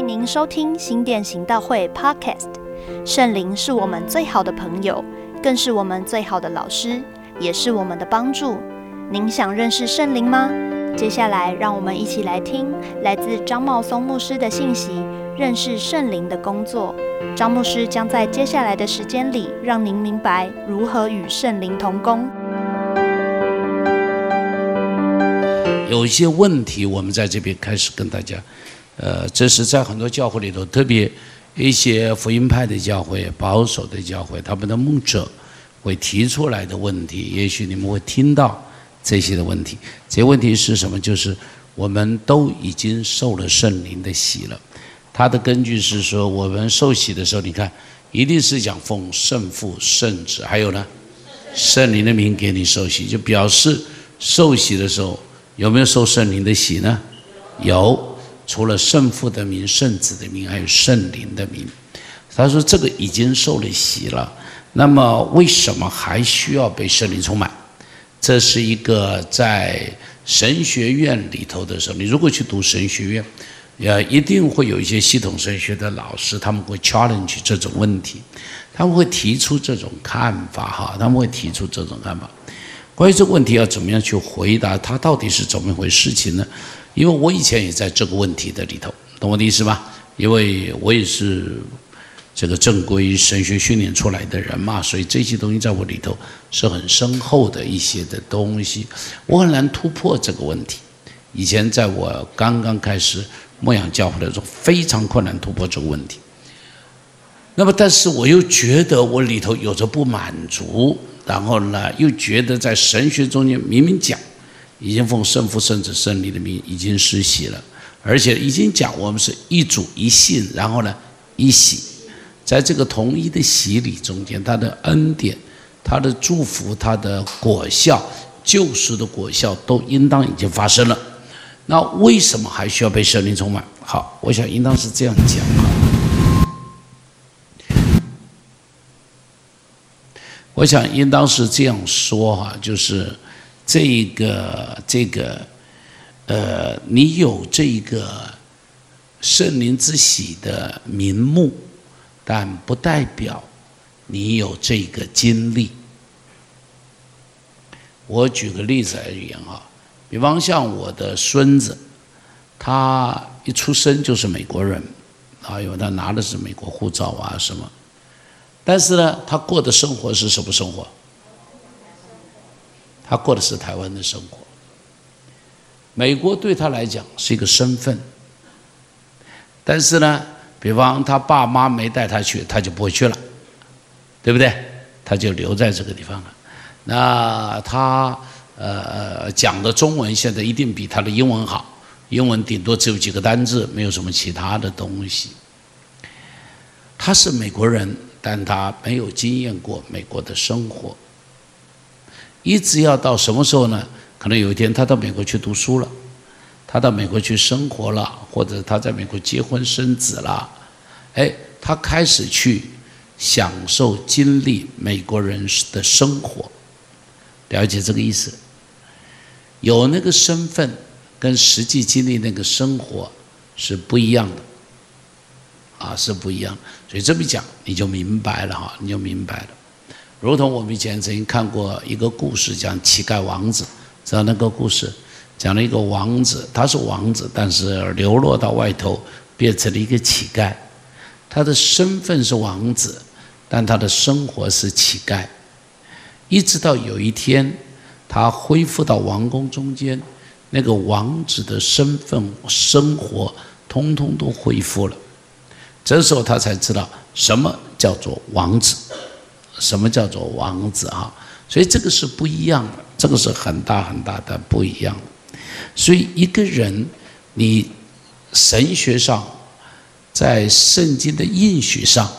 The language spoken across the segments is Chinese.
您收听新店行道会 Podcast。圣灵是我们最好的朋友，更是我们最好的老师，也是我们的帮助。您想认识圣灵吗？接下来，让我们一起来听来自张茂松牧师的信息，认识圣灵的工作。张牧师将在接下来的时间里，让您明白如何与圣灵同工。有一些问题，我们在这边开始跟大家，呃，这是在很多教会里头，特别一些福音派的教会、保守的教会，他们的牧者会提出来的问题，也许你们会听到这些的问题。这些问题是什么？就是我们都已经受了圣灵的洗了。他的根据是说，我们受洗的时候，你看，一定是讲奉圣父、圣子，还有呢，圣灵的名给你受洗，就表示受洗的时候。有没有受圣灵的洗呢？有，除了圣父的名、圣子的名，还有圣灵的名。他说这个已经受了洗了，那么为什么还需要被圣灵充满？这是一个在神学院里头的时候，你如果去读神学院，呃，一定会有一些系统神学的老师，他们会 challenge 这种问题，他们会提出这种看法，哈，他们会提出这种看法。关于这个问题要怎么样去回答？它到底是怎么一回事情呢？因为我以前也在这个问题的里头，懂我的意思吧？因为我也是这个正规神学训练出来的人嘛，所以这些东西在我里头是很深厚的一些的东西，我很难突破这个问题。以前在我刚刚开始牧养教会的时候，非常困难突破这个问题。那么，但是我又觉得我里头有着不满足。然后呢，又觉得在神学中间明明讲，已经奉圣父、圣子、圣灵的名已经施洗了，而且已经讲我们是一主一信，然后呢一洗，在这个统一的洗礼中间，他的恩典、他的祝福、他的果效、救赎的果效都应当已经发生了。那为什么还需要被圣灵充满？好，我想应当是这样讲。我想应当是这样说哈，就是这一个这个，呃，你有这个圣灵之喜的名目，但不代表你有这个经历。我举个例子而言啊，比方像我的孙子，他一出生就是美国人，啊，因为他拿的是美国护照啊什么。但是呢，他过的生活是什么生活？他过的是台湾的生活。美国对他来讲是一个身份，但是呢，比方他爸妈没带他去，他就不会去了，对不对？他就留在这个地方了。那他呃讲的中文现在一定比他的英文好，英文顶多只有几个单字，没有什么其他的东西。他是美国人。但他没有经验过美国的生活，一直要到什么时候呢？可能有一天他到美国去读书了，他到美国去生活了，或者他在美国结婚生子了，哎，他开始去享受经历美国人的生活，了解这个意思？有那个身份跟实际经历那个生活是不一样的。啊，是不一样，所以这么讲你就明白了哈，你就明白了。如同我们以前曾经看过一个故事，讲乞丐王子，知道那个故事，讲了一个王子，他是王子，但是流落到外头，变成了一个乞丐。他的身份是王子，但他的生活是乞丐。一直到有一天，他恢复到王宫中间，那个王子的身份、生活，通通都恢复了。这时候他才知道什么叫做王子，什么叫做王子啊？所以这个是不一样的，这个是很大很大的不一样。所以一个人，你神学上，在圣经的应许上，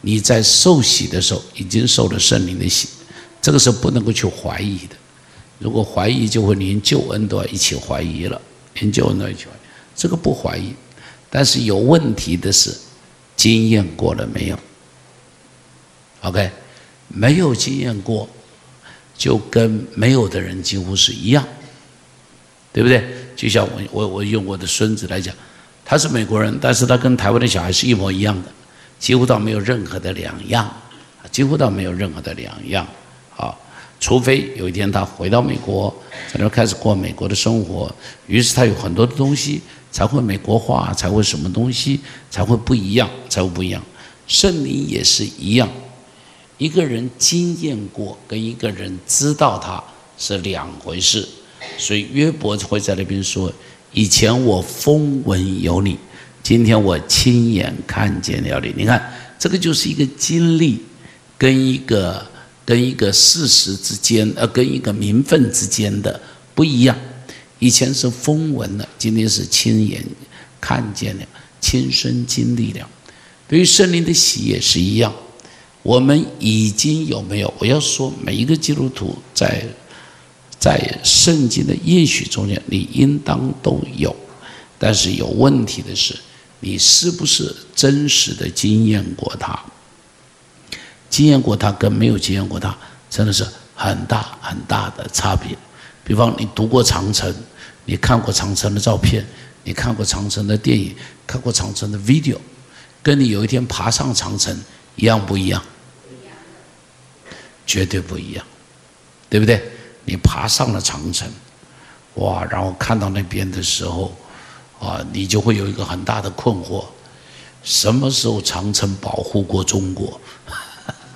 你在受洗的时候已经受了圣灵的洗，这个是不能够去怀疑的。如果怀疑，就会连救恩都要一起怀疑了，连救恩都要一起怀疑。这个不怀疑，但是有问题的是。经验过了没有？OK，没有经验过，就跟没有的人几乎是一样，对不对？就像我我我用我的孙子来讲，他是美国人，但是他跟台湾的小孩是一模一样的，几乎到没有任何的两样，几乎到没有任何的两样啊。除非有一天他回到美国，在那开始过美国的生活，于是他有很多的东西才会美国化，才会什么东西才会不一样，才会不一样。圣灵也是一样，一个人经验过跟一个人知道他是两回事，所以约伯会在那边说：“以前我风闻有你，今天我亲眼看见了你。”你看，这个就是一个经历跟一个。跟一个事实之间，呃，跟一个名分之间的不一样。以前是风闻的，今天是亲眼看见了，亲身经历了。对于圣灵的喜也是一样。我们已经有没有？我要说，每一个基督徒在在圣经的应许中间，你应当都有。但是有问题的是，你是不是真实的经验过它？经验过它跟没有经验过它，真的是很大很大的差别。比方你读过长城，你看过长城的照片，你看过长城的电影，看过长城的 video，跟你有一天爬上长城一样不一样？绝对不一样，对不对？你爬上了长城，哇，然后看到那边的时候，啊，你就会有一个很大的困惑：什么时候长城保护过中国？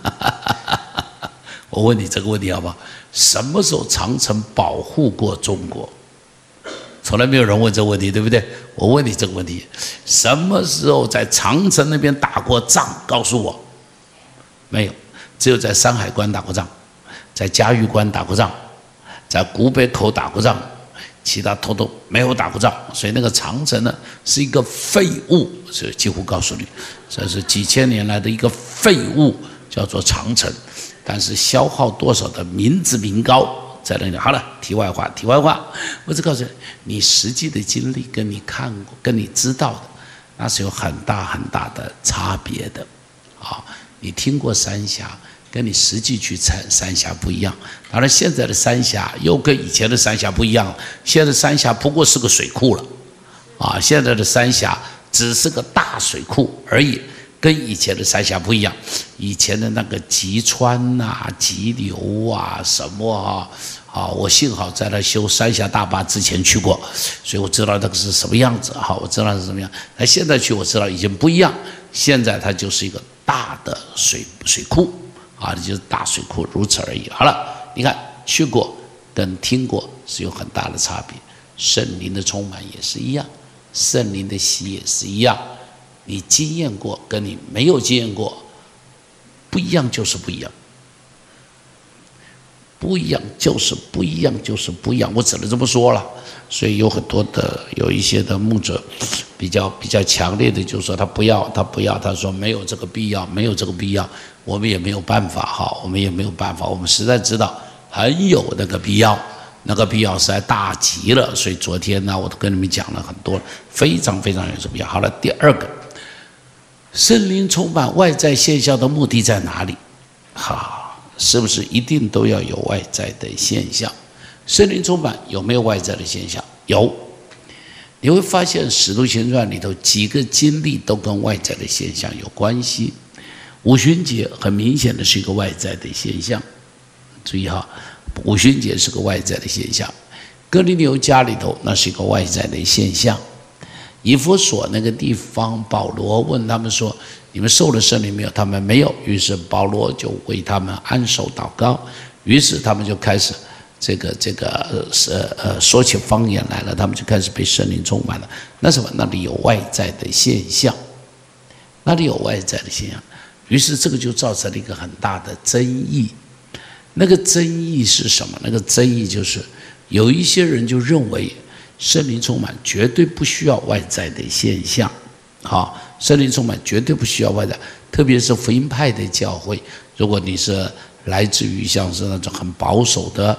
我问你这个问题好不好？什么时候长城保护过中国？从来没有人问这个问题，对不对？我问你这个问题：什么时候在长城那边打过仗？告诉我，没有，只有在山海关打过仗，在嘉峪关打过仗，在古北口打过仗，其他统统没有打过仗。所以那个长城呢，是一个废物，所以几乎告诉你，这是几千年来的一个废物。叫做长城，但是消耗多少的民脂民膏在那里？好了，题外话，题外话，我只告诉你，你实际的经历跟你看过、跟你知道的，那是有很大很大的差别的。啊，你听过三峡，跟你实际去参三峡不一样。当然，现在的三峡又跟以前的三峡不一样，现在三峡不过是个水库了，啊，现在的三峡只是个大水库而已。跟以前的三峡不一样，以前的那个吉川呐、急流啊什么啊，啊，我幸好在那修三峡大坝之前去过，所以我知道那个是什么样子。好，我知道是什么样。那现在去我知道已经不一样，现在它就是一个大的水水库啊，就是大水库，如此而已。好了，你看去过跟听过是有很大的差别。圣灵的充满也是一样，圣灵的喜也是一样。你经验过，跟你没有经验过不一样，就是不一样。不一样就是不一样，就是不一样。我只能这么说了。所以有很多的有一些的牧者比较比较强烈的，就说他不要，他不要，他说没有这个必要，没有这个必要，我们也没有办法哈，我们也没有办法，我们实在知道很有那个必要，那个必要实在大极了。所以昨天呢，我都跟你们讲了很多，非常非常有必要。好了，第二个。圣灵充满外在现象的目的在哪里？哈，是不是一定都要有外在的现象？圣灵充满有没有外在的现象？有。你会发现《使徒行传》里头几个经历都跟外在的现象有关系。五旬节很明显的是一个外在的现象，注意哈，五旬节是个外在的现象。哥林流家里头那是一个外在的现象。以弗所那个地方，保罗问他们说：“你们受了圣灵没有？”他们没有。于是保罗就为他们安守祷告。于是他们就开始这个这个呃呃说起方言来了。他们就开始被圣灵充满了。那什么？那里有外在的现象，那里有外在的现象。于是这个就造成了一个很大的争议。那个争议是什么？那个争议就是有一些人就认为。圣灵充满绝对不需要外在的现象，好，圣灵充满绝对不需要外在，特别是福音派的教会，如果你是来自于像是那种很保守的，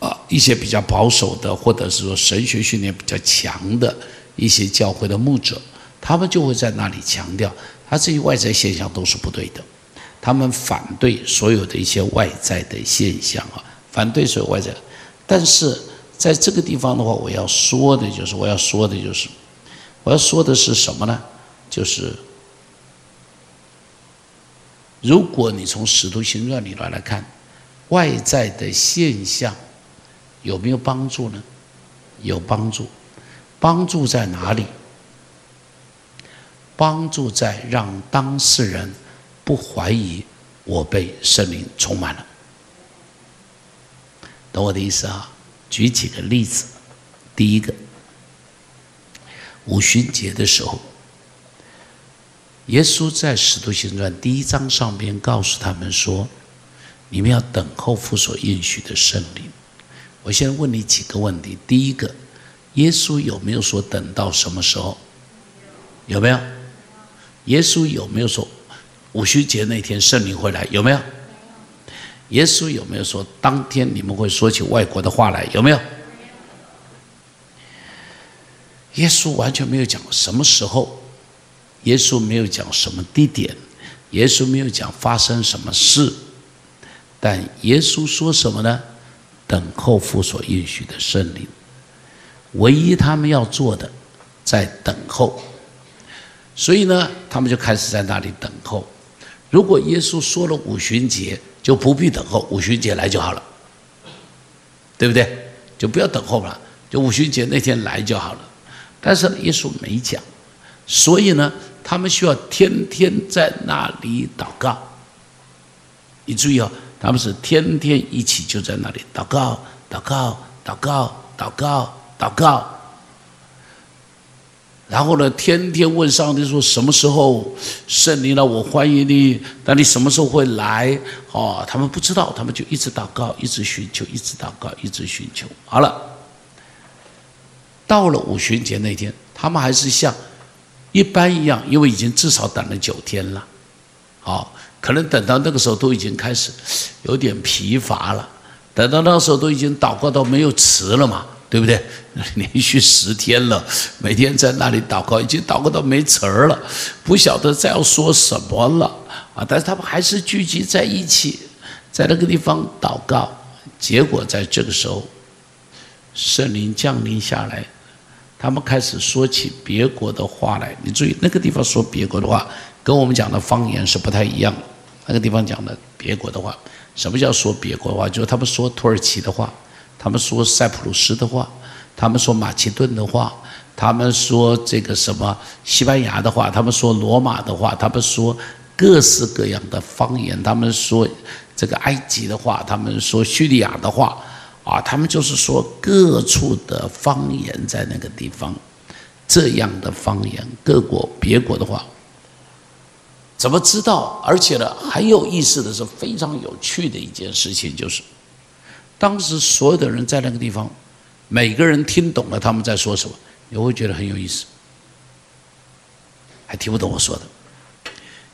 啊，一些比较保守的，或者是说神学训练比较强的一些教会的牧者，他们就会在那里强调，他这些外在现象都是不对的，他们反对所有的一些外在的现象啊，反对所有外在，但是。在这个地方的话，我要说的就是，我要说的就是，我要说的是什么呢？就是如果你从《使徒行传》里头来看，外在的现象有没有帮助呢？有帮助，帮助在哪里？帮助在让当事人不怀疑我被圣灵充满了。懂我的意思啊？举几个例子。第一个，五旬节的时候，耶稣在《使徒行传》第一章上边告诉他们说：“你们要等候父所应许的圣灵。”我先问你几个问题：第一个，耶稣有没有说等到什么时候？有没有？耶稣有没有说五旬节那天圣灵会来？有没有？耶稣有没有说当天你们会说起外国的话来？有没有？耶稣完全没有讲什么时候，耶稣没有讲什么地点，耶稣没有讲发生什么事，但耶稣说什么呢？等候父所应许的圣灵。唯一他们要做的，在等候。所以呢，他们就开始在那里等候。如果耶稣说了五旬节，就不必等候，五旬节来就好了，对不对？就不要等候了，就五旬节那天来就好了。但是耶稣没讲，所以呢，他们需要天天在那里祷告。你注意哦，他们是天天一起就在那里祷告，祷告，祷告，祷告，祷告。然后呢，天天问上帝说：“什么时候圣灵了？我欢迎你，那你什么时候会来？”哦，他们不知道，他们就一直祷告，一直寻求，一直祷告，一直寻求。好了，到了五旬节那天，他们还是像一般一样，因为已经至少等了九天了。好，可能等到那个时候都已经开始有点疲乏了，等到那时候都已经祷告到没有词了嘛。对不对？连续十天了，每天在那里祷告，已经祷告到没词儿了，不晓得再要说什么了啊！但是他们还是聚集在一起，在那个地方祷告。结果在这个时候，圣灵降临下来，他们开始说起别国的话来。你注意，那个地方说别国的话，跟我们讲的方言是不太一样。那个地方讲的别国的话，什么叫说别国话？就是他们说土耳其的话。他们说塞浦路斯的话，他们说马其顿的话，他们说这个什么西班牙的话，他们说罗马的话，他们说各式各样的方言，他们说这个埃及的话，他们说叙利亚的话，啊，他们就是说各处的方言在那个地方，这样的方言，各国别国的话，怎么知道？而且呢，很有意思的是，非常有趣的一件事情就是。当时所有的人在那个地方，每个人听懂了他们在说什么，你会觉得很有意思。还听不懂我说的，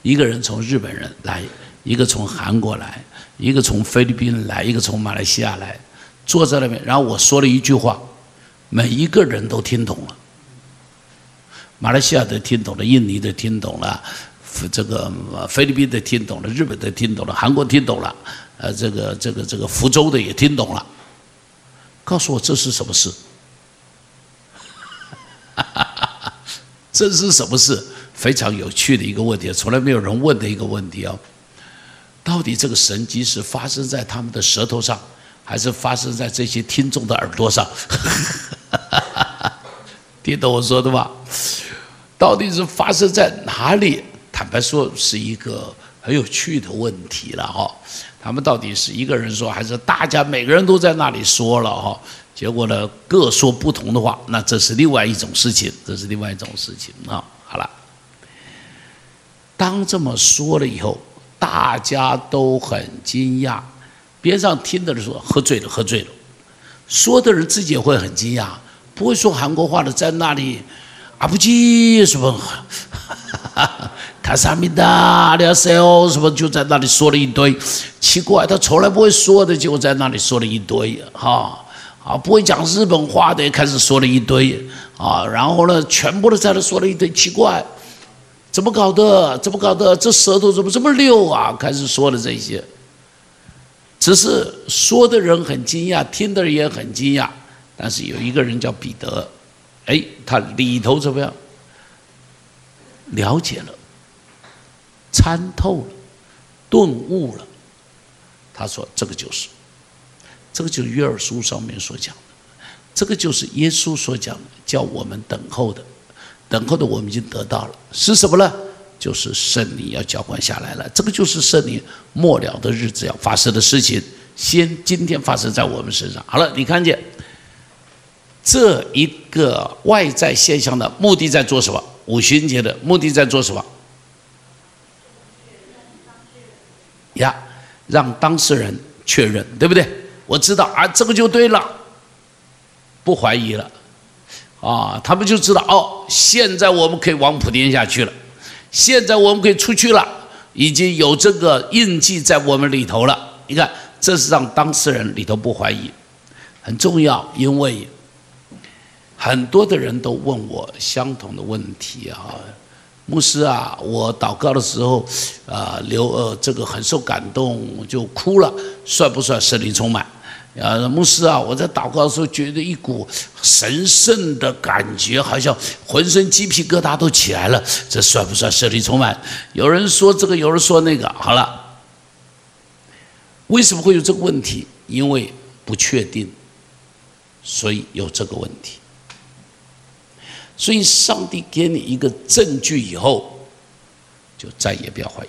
一个人从日本人来，一个从韩国来，一个从菲律宾来，一个从马来西亚来，坐在那边，然后我说了一句话，每一个人都听懂了。马来西亚的听懂了，印尼的听懂了，这个菲律宾的听懂了，日本的听懂了，韩国听懂了。呃，这个这个这个福州的也听懂了，告诉我这是什么事？这是什么事？非常有趣的一个问题，从来没有人问的一个问题哦。到底这个神迹是发生在他们的舌头上，还是发生在这些听众的耳朵上？听懂我说的吧？到底是发生在哪里？坦白说，是一个很有趣的问题了哈。他们到底是一个人说，还是大家每个人都在那里说了哈？结果呢，各说不同的话，那这是另外一种事情，这是另外一种事情啊。好了，当这么说了以后，大家都很惊讶，边上听的人说喝醉了，喝醉了，说的人自己也会很惊讶，不会说韩国话的在那里，啊不记什么。哈哈卡萨米达，阿里塞欧，什么就在那里说了一堆，奇怪，他从来不会说的，就在那里说了一堆，哈，啊，不会讲日本话的也开始说了一堆，啊，然后呢，全部都在那说了一堆，奇怪，怎么搞的？怎么搞的？这舌头怎么这么溜啊？开始说的这些，只是说的人很惊讶，听的人也很惊讶，但是有一个人叫彼得，哎，他里头怎么样？了解了、参透了、顿悟了。他说：“这个就是，这个就是约尔书上面所讲的，这个就是耶稣所讲的，叫我们等候的，等候的我们已经得到了，是什么呢？就是圣灵要浇灌下来了。这个就是圣灵末了的日子要发生的事情，先今天发生在我们身上。好了，你看见这一个外在现象的目的在做什么？五旬节的目的在做什么？呀？”让当事人确认，对不对？我知道啊，这个就对了，不怀疑了，啊，他们就知道哦，现在我们可以往普天下去了，现在我们可以出去了，已经有这个印记在我们里头了。你看，这是让当事人里头不怀疑，很重要，因为很多的人都问我相同的问题啊。牧师啊，我祷告的时候，啊，流呃这个很受感动，就哭了，算不算圣灵充满？啊，牧师啊，我在祷告的时候觉得一股神圣的感觉，好像浑身鸡皮疙瘩都起来了，这算不算圣灵充满？有人说这个，有人说那个，好了，为什么会有这个问题？因为不确定，所以有这个问题。所以，上帝给你一个证据以后，就再也不要怀疑，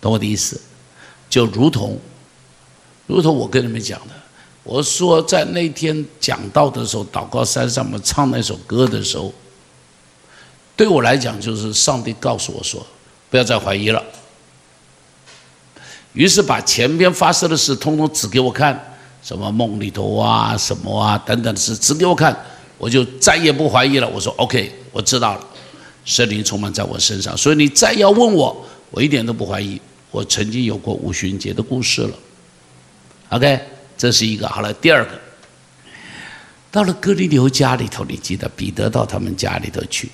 懂我的意思？就如同，如同我跟你们讲的，我说在那天讲道的时候，祷告山上面唱那首歌的时候，对我来讲，就是上帝告诉我说，不要再怀疑了。于是把前边发生的事通通指给我看，什么梦里头啊，什么啊等等的事，指给我看。我就再也不怀疑了。我说 OK，我知道了，圣灵充满在我身上，所以你再要问我，我一点都不怀疑。我曾经有过五旬节的故事了。OK，这是一个好了。第二个，到了哥利流家里头，你记得彼得到他们家里头去，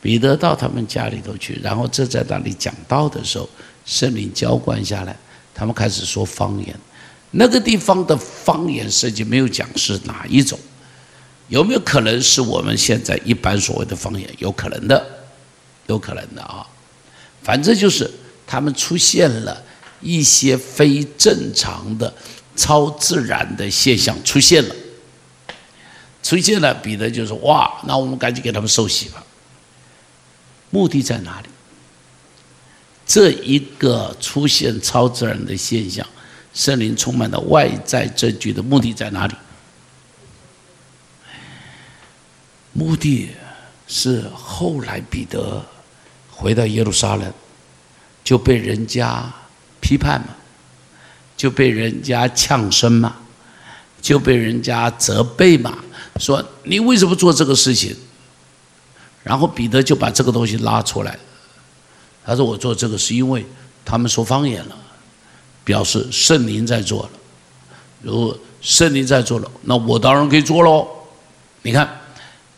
彼得到他们家里头去，然后这在那里讲道的时候，圣灵浇灌下来，他们开始说方言。那个地方的方言设计没有讲是哪一种。有没有可能是我们现在一般所谓的方言？有可能的，有可能的啊。反正就是他们出现了一些非正常的、超自然的现象出现了，出现了。彼得就说：“哇，那我们赶紧给他们受洗吧。”目的在哪里？这一个出现超自然的现象，圣灵充满的外在证据的目的在哪里？目的是后来彼得回到耶路撒冷，就被人家批判嘛，就被人家呛声嘛，就被人家责备嘛，说你为什么做这个事情？然后彼得就把这个东西拉出来，他说我做这个是因为他们说方言了，表示圣灵在做了，如果圣灵在做了，那我当然可以做喽。你看。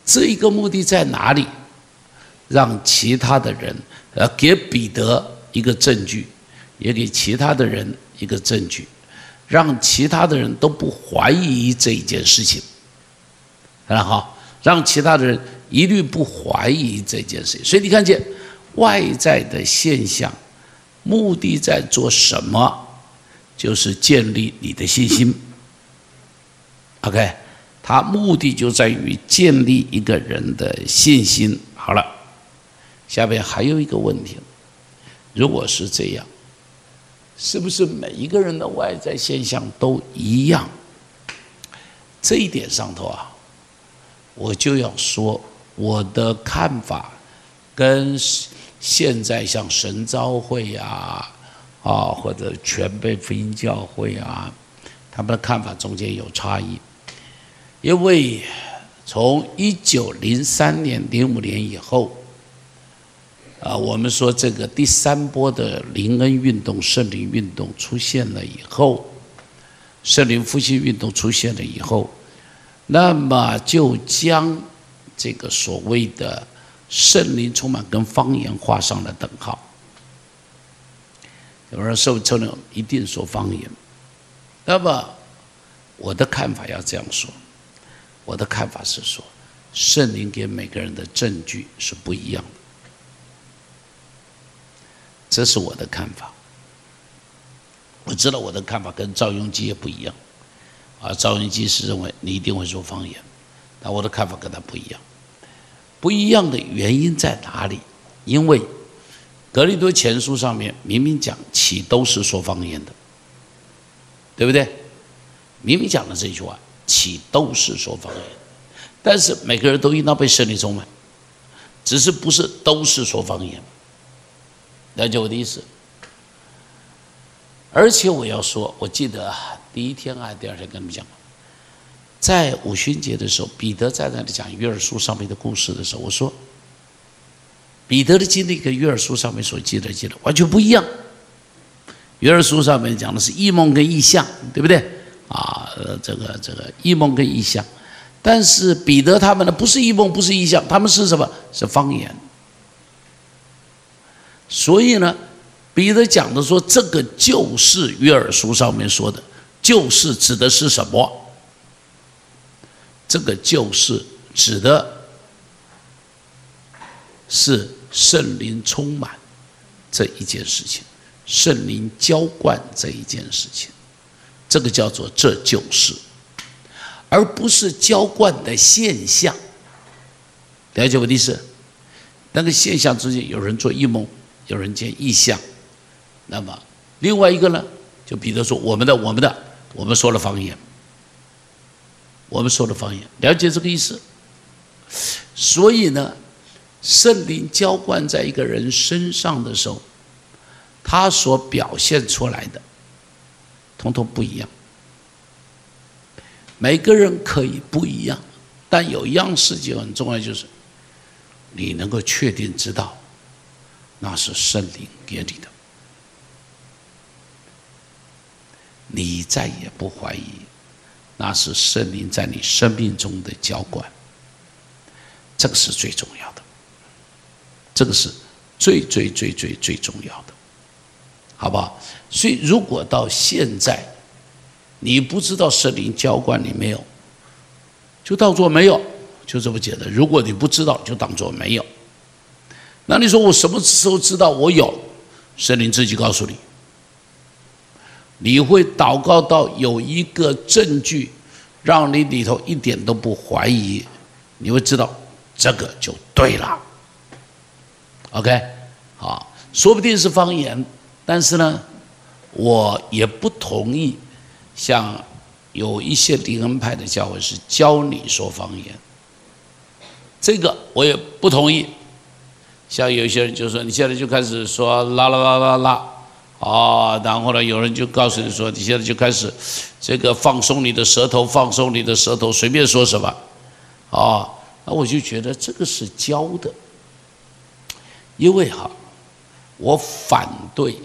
这一个目的在哪里？让其他的人，呃，给彼得一个证据，也给其他的人一个证据，让其他的人都不怀疑这一件事情。很好，让其他的人一律不怀疑这件事情。所以你看见外在的现象，目的在做什么？就是建立你的信心。OK。他目的就在于建立一个人的信心。好了，下边还有一个问题：如果是这样，是不是每一个人的外在现象都一样？这一点上头啊，我就要说我的看法跟现在像神召会啊啊或者全辈福音教会啊，他们的看法中间有差异。因为从一九零三年、零五年以后，啊，我们说这个第三波的灵恩运动、圣灵运动出现了以后，圣灵复兴运动出现了以后，那么就将这个所谓的圣灵充满跟方言画上了等号。有人说圣灵一定说方言，那么我的看法要这样说。我的看法是说，圣灵给每个人的证据是不一样的，这是我的看法。我知道我的看法跟赵永基也不一样，啊，赵永基是认为你一定会说方言，但我的看法跟他不一样。不一样的原因在哪里？因为格利多前书上面明明讲，起都是说方言的，对不对？明明讲了这句话，起都是说方言。但是每个人都应当被圣灵充满，只是不是都是说方言。了解我的意思？而且我要说，我记得第一天啊，第二天跟你们讲在五旬节的时候，彼得在那里讲约尔书上面的故事的时候，我说，彼得的经历跟约尔书上面所记的记录完全不一样。约尔书上面讲的是异梦跟异象，对不对？啊，这个这个异梦跟异象。但是彼得他们呢，不是异梦，不是异象，他们是什么？是方言。所以呢，彼得讲的说，这个就是约尔书上面说的，就是指的是什么？这个就是指的是圣灵充满这一件事情，圣灵浇灌这一件事情，这个叫做这就是。而不是浇灌的现象，了解我的意思？那个现象之间，有人做异梦，有人见异象。那么另外一个呢，就比如说我们的、我们的，我们说了方言，我们说了方言，了解这个意思？所以呢，圣灵浇灌在一个人身上的时候，他所表现出来的，统统不一样。每个人可以不一样，但有一样事情很重要，就是你能够确定知道，那是圣灵给你的，你再也不怀疑，那是圣灵在你生命中的浇灌，这个是最重要的，这个是最最最最最重要的，好不好？所以如果到现在。你不知道圣灵浇灌你没有，就当做没有，就这么简单。如果你不知道，就当做没有。那你说我什么时候知道我有？神灵自己告诉你，你会祷告到有一个证据，让你里头一点都不怀疑，你会知道这个就对了。OK，好，说不定是方言，但是呢，我也不同意。像有一些灵恩派的教会是教你说方言，这个我也不同意。像有些人就说你现在就开始说啦啦啦啦啦，啊，然后呢有人就告诉你说你现在就开始这个放松你的舌头，放松你的舌头，随便说什么，啊，那我就觉得这个是教的，因为哈，我反对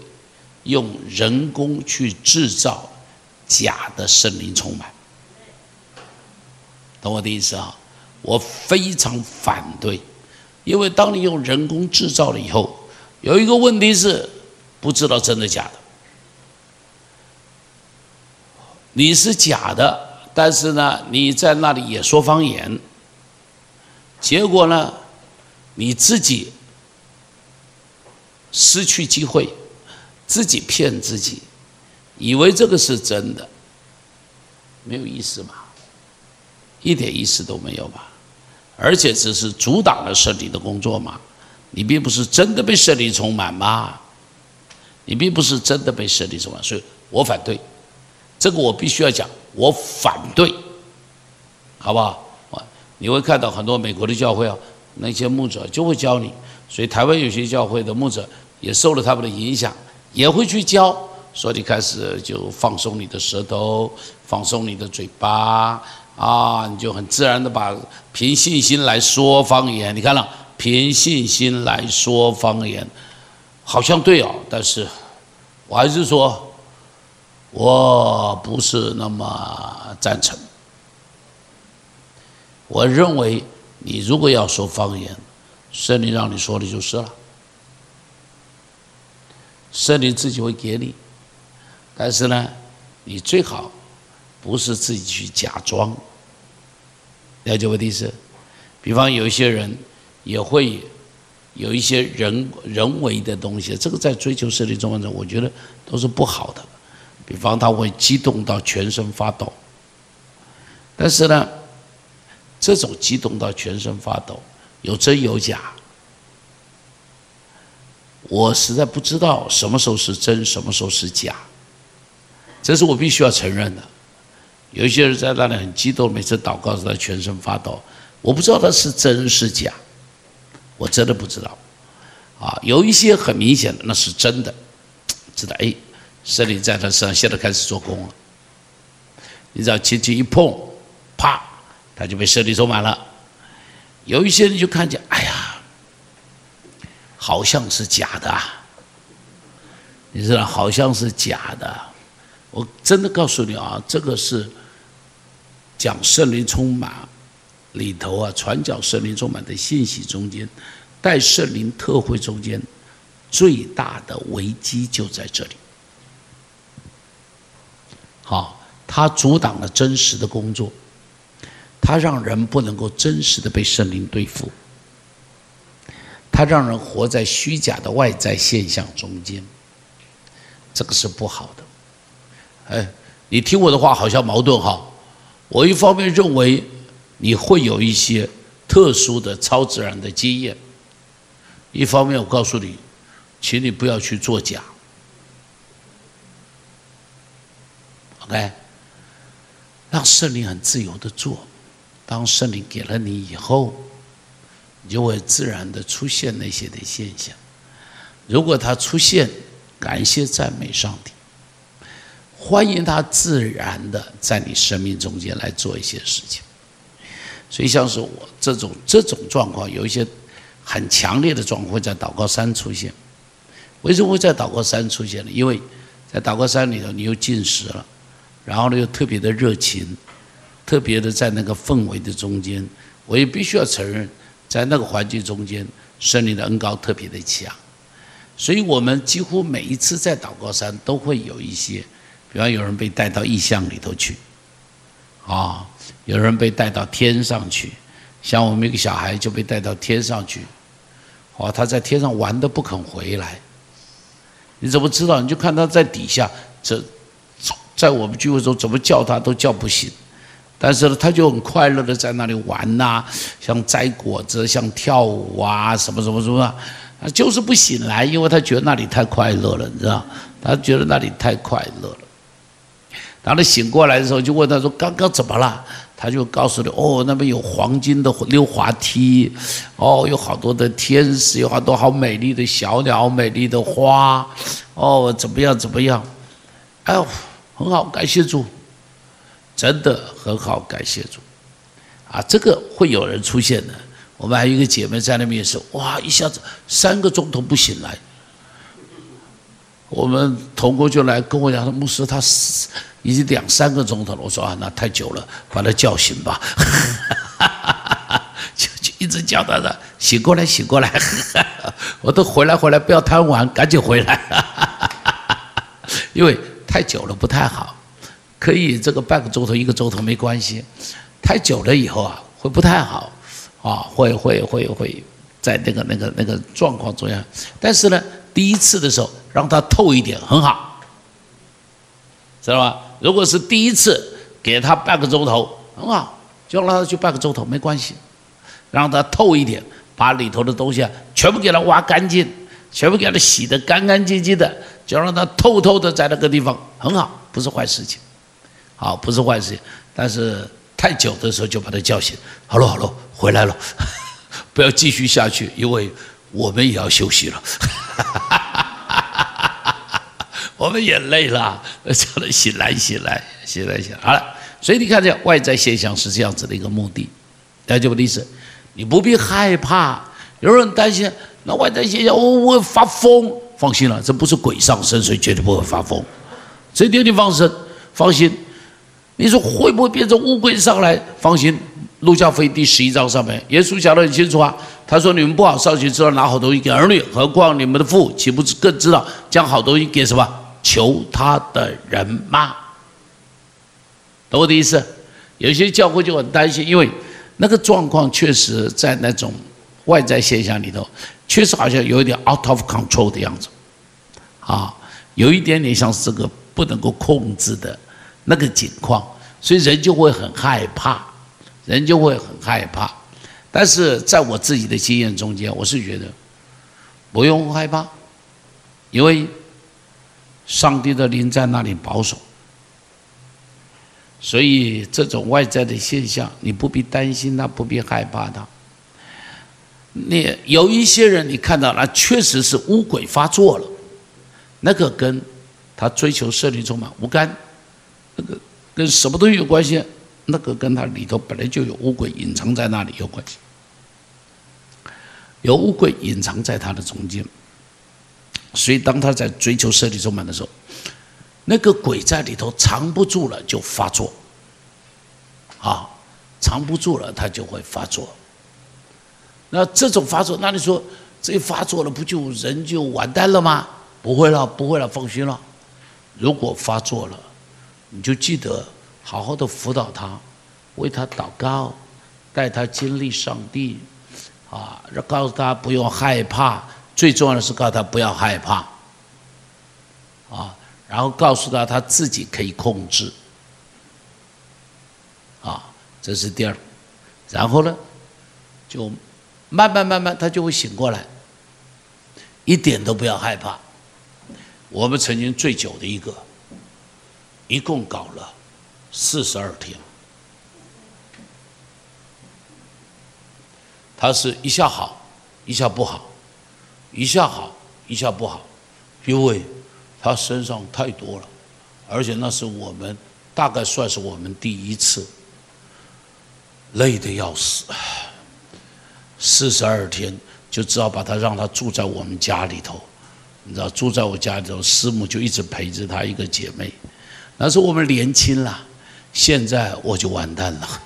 用人工去制造。假的圣灵充满，懂我的意思啊？我非常反对，因为当你用人工制造了以后，有一个问题是不知道真的假的。你是假的，但是呢，你在那里也说方言，结果呢，你自己失去机会，自己骗自己。以为这个是真的，没有意思嘛？一点意思都没有吧？而且只是阻挡了圣灵的工作嘛？你并不是真的被圣灵充满嘛？你并不是真的被圣灵充满，所以我反对。这个我必须要讲，我反对，好不好？啊，你会看到很多美国的教会啊，那些牧者就会教你，所以台湾有些教会的牧者也受了他们的影响，也会去教。所以你开始就放松你的舌头，放松你的嘴巴啊，你就很自然的把凭信心来说方言。你看了，凭信心来说方言，好像对哦，但是我还是说，我不是那么赞成。我认为你如果要说方言，圣灵让你说的就是了，圣灵自己会给你。但是呢，你最好不是自己去假装，了解我的意思？比方有一些人也会有一些人人为的东西，这个在追求圣灵中中，我觉得都是不好的。比方他会激动到全身发抖，但是呢，这种激动到全身发抖有真有假，我实在不知道什么时候是真，什么时候是假，这是我必须要承认的。有一些人在那里很激动，每次祷告时他全身发抖，我不知道他是真是假，我真的不知道。啊，有一些很明显的那是真的，知道哎。圣灵在他身上，现在开始做工了。你只要轻轻一碰，啪，他就被圣灵充满了。有一些人就看见，哎呀，好像是假的，你知道，好像是假的。我真的告诉你啊，这个是讲圣灵充满里头啊，传讲圣灵充满的信息中间，带圣灵特会中间最大的危机就在这里。好，他阻挡了真实的工作，他让人不能够真实的被圣灵对付，他让人活在虚假的外在现象中间，这个是不好的。哎，你听我的话好像矛盾哈，我一方面认为你会有一些特殊的超自然的经验，一方面我告诉你，请你不要去作假。OK，让圣灵很自由的做。当圣灵给了你以后，你就会自然的出现那些的现象。如果他出现，感谢赞美上帝，欢迎他自然的在你生命中间来做一些事情。所以像是我这种这种状况，有一些很强烈的状况会在祷告山出现。为什么会在祷告山出现呢？因为在祷告山里头，你又进食了。然后呢，又特别的热情，特别的在那个氛围的中间，我也必须要承认，在那个环境中间，圣灵的恩高特别的强，所以我们几乎每一次在祷告山都会有一些，比方有人被带到异象里头去，啊，有人被带到天上去，像我们一个小孩就被带到天上去，哦，他在天上玩的不肯回来，你怎么知道？你就看他在底下这。在我们聚会中，怎么叫他都叫不醒，但是呢，他就很快乐的在那里玩呐，像摘果子，像跳舞啊，什么什么什么，啊，就是不醒来，因为他觉得那里太快乐了，你知道？他觉得那里太快乐了。当他醒过来的时候，就问他说：“刚刚怎么了？”他就告诉你：“哦，那边有黄金的溜滑梯，哦，有好多的天使，有好多好美丽的小鸟，美丽的花，哦，怎么样？怎么样？哎呦！”很好，感谢主，真的很好，感谢主，啊，这个会有人出现的。我们还有一个姐妹在那边也是，哇，一下子三个钟头不醒来。我们同工就来跟我讲说，牧师他已经两三个钟头了。我说啊，那太久了，把他叫醒吧。就就一直叫他的醒过来，醒过来。我都回来回来，不要贪玩，赶紧回来。因为。太久了不太好，可以这个半个钟头一个钟头没关系，太久了以后啊会不太好，啊会会会会在那个那个那个状况中样。但是呢，第一次的时候让他透一点很好，知道吧？如果是第一次给他半个钟头很好，就让他去半个钟头没关系，让他透一点，把里头的东西啊全部给他挖干净，全部给他洗得干干净净的。就让他透透的在那个地方很好，不是坏事情，好不是坏事情。但是太久的时候就把他叫醒，好了好了，回来了，不要继续下去，因为我们也要休息了，我们也累了，叫他醒来醒来醒来醒来。好了，所以你看这外在现象是这样子的一个目的，了解我的意思？你不必害怕，有人担心那外在现象我会发疯。放心了，这不是鬼上身，所以绝对不会发疯。这点你放心，放心。你说会不会变成乌龟上来？放心，路加福音第十一章上面，耶稣讲得很清楚啊。他说：“你们不好上去知道拿好东西给儿女，何况你们的父岂不是更知道将好东西给什么求他的人吗？”懂我的意思？有些教会就很担心，因为那个状况确实在那种外在现象里头，确实好像有一点 out of control 的样子，啊，有一点点像是这个不能够控制的那个情况，所以人就会很害怕，人就会很害怕。但是在我自己的经验中间，我是觉得不用害怕，因为上帝的灵在那里保守。所以这种外在的现象，你不必担心它，不必害怕它。你有一些人，你看到了，确实是乌鬼发作了，那个跟他追求胜利充满无干，那个跟什么东西有关系？那个跟他里头本来就有乌鬼隐藏在那里有关系，有乌鬼隐藏在他的中间，所以当他在追求胜利充满的时候。那个鬼在里头藏不住了，就发作。啊，藏不住了，他就会发作。那这种发作，那你说这发作了，不就人就完蛋了吗？不会了，不会了，放心了。如果发作了，你就记得好好的辅导他，为他祷告，带他经历上帝，啊，告诉他不用害怕。最重要的是告诉他不要害怕，啊。然后告诉他他自己可以控制，啊，这是第二。然后呢，就慢慢慢慢他就会醒过来，一点都不要害怕。我们曾经最久的一个，一共搞了四十二天，他是一下好，一下不好，一下好，一下不好，因为。他身上太多了，而且那是我们大概算是我们第一次，累得要死，四十二天就只好把他让他住在我们家里头，你知道住在我家里头，师母就一直陪着他一个姐妹，那是我们年轻了，现在我就完蛋了，